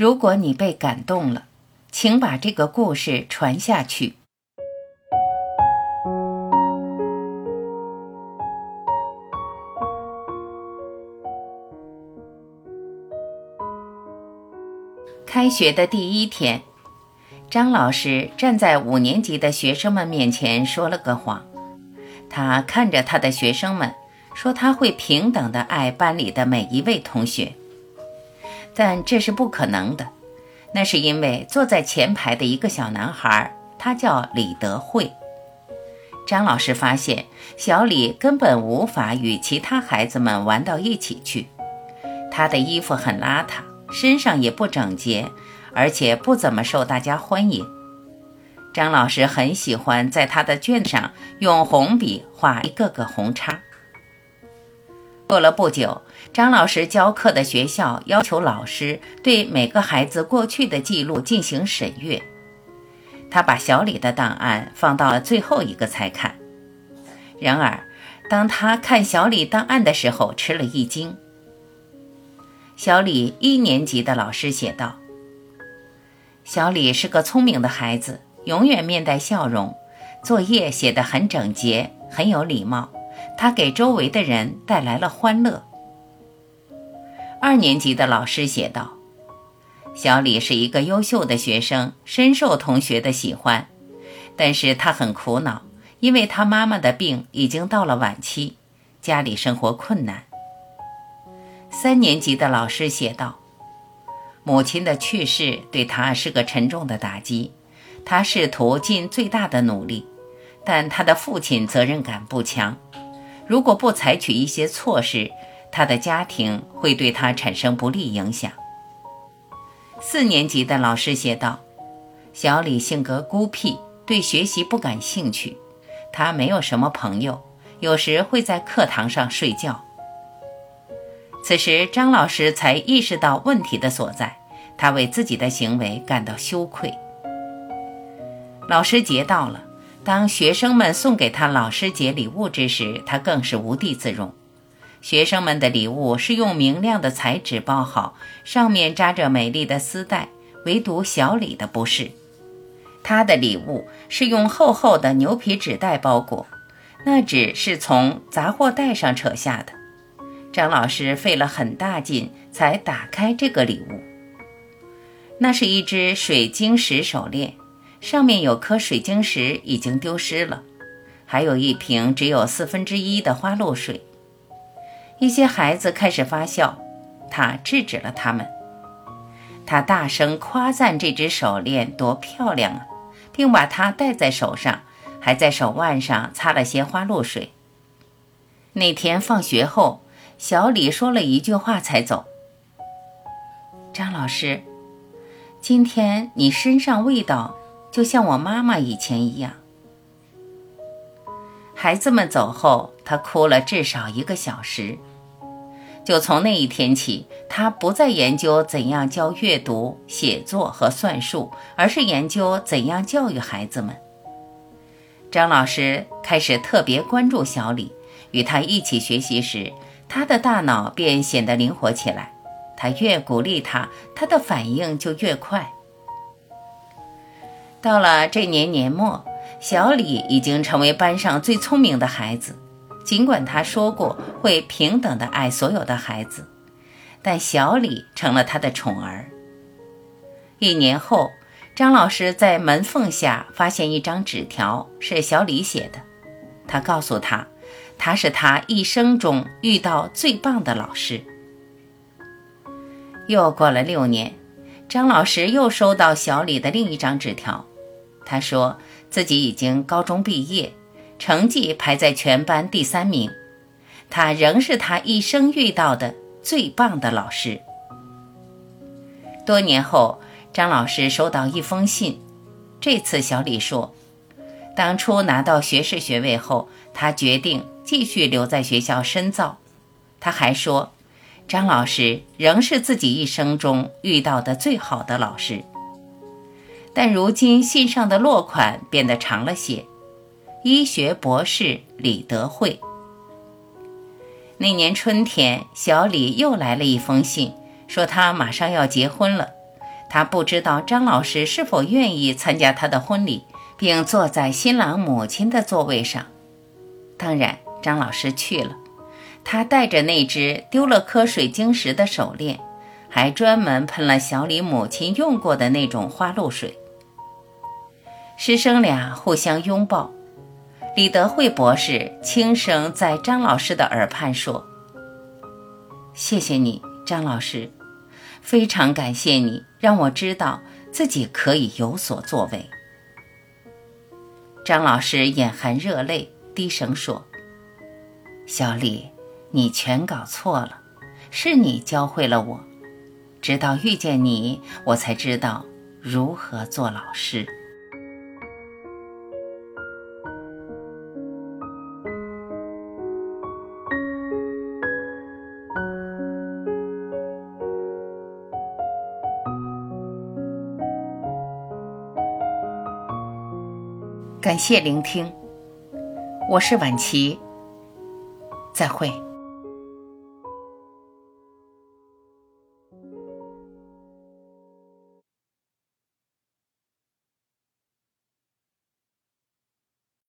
如果你被感动了，请把这个故事传下去。开学的第一天，张老师站在五年级的学生们面前说了个谎。他看着他的学生们，说他会平等的爱班里的每一位同学。但这是不可能的，那是因为坐在前排的一个小男孩，他叫李德惠。张老师发现小李根本无法与其他孩子们玩到一起去，他的衣服很邋遢，身上也不整洁，而且不怎么受大家欢迎。张老师很喜欢在他的卷上用红笔画一个个红叉。过了不久，张老师教课的学校要求老师对每个孩子过去的记录进行审阅。他把小李的档案放到了最后一个才看。然而，当他看小李档案的时候，吃了一惊。小李一年级的老师写道：“小李是个聪明的孩子，永远面带笑容，作业写得很整洁，很有礼貌。”他给周围的人带来了欢乐。二年级的老师写道：“小李是一个优秀的学生，深受同学的喜欢，但是他很苦恼，因为他妈妈的病已经到了晚期，家里生活困难。”三年级的老师写道：“母亲的去世对他是个沉重的打击，他试图尽最大的努力，但他的父亲责任感不强。”如果不采取一些措施，他的家庭会对他产生不利影响。四年级的老师写道：“小李性格孤僻，对学习不感兴趣，他没有什么朋友，有时会在课堂上睡觉。”此时，张老师才意识到问题的所在，他为自己的行为感到羞愧。老师节到了。当学生们送给他老师节礼物之时，他更是无地自容。学生们的礼物是用明亮的彩纸包好，上面扎着美丽的丝带，唯独小李的不是。他的礼物是用厚厚的牛皮纸袋包裹，那纸是从杂货袋上扯下的。张老师费了很大劲才打开这个礼物，那是一只水晶石手链。上面有颗水晶石已经丢失了，还有一瓶只有四分之一的花露水。一些孩子开始发笑，他制止了他们。他大声夸赞这只手链多漂亮啊，并把它戴在手上，还在手腕上擦了些花露水。那天放学后，小李说了一句话才走：“张老师，今天你身上味道……”就像我妈妈以前一样。孩子们走后，他哭了至少一个小时。就从那一天起，他不再研究怎样教阅读、写作和算术，而是研究怎样教育孩子们。张老师开始特别关注小李，与他一起学习时，他的大脑便显得灵活起来。他越鼓励他，他的反应就越快。到了这年年末，小李已经成为班上最聪明的孩子。尽管他说过会平等的爱所有的孩子，但小李成了他的宠儿。一年后，张老师在门缝下发现一张纸条，是小李写的。他告诉他，他是他一生中遇到最棒的老师。又过了六年，张老师又收到小李的另一张纸条。他说自己已经高中毕业，成绩排在全班第三名。他仍是他一生遇到的最棒的老师。多年后，张老师收到一封信。这次，小李说，当初拿到学士学位后，他决定继续留在学校深造。他还说，张老师仍是自己一生中遇到的最好的老师。但如今信上的落款变得长了些，医学博士李德惠。那年春天，小李又来了一封信，说他马上要结婚了，他不知道张老师是否愿意参加他的婚礼，并坐在新郎母亲的座位上。当然，张老师去了。他带着那只丢了颗水晶石的手链，还专门喷了小李母亲用过的那种花露水。师生俩互相拥抱。李德惠博士轻声在张老师的耳畔说：“谢谢你，张老师，非常感谢你，让我知道自己可以有所作为。”张老师眼含热泪，低声说：“小李，你全搞错了，是你教会了我，直到遇见你，我才知道如何做老师。”感谢聆听，我是晚琪，再会。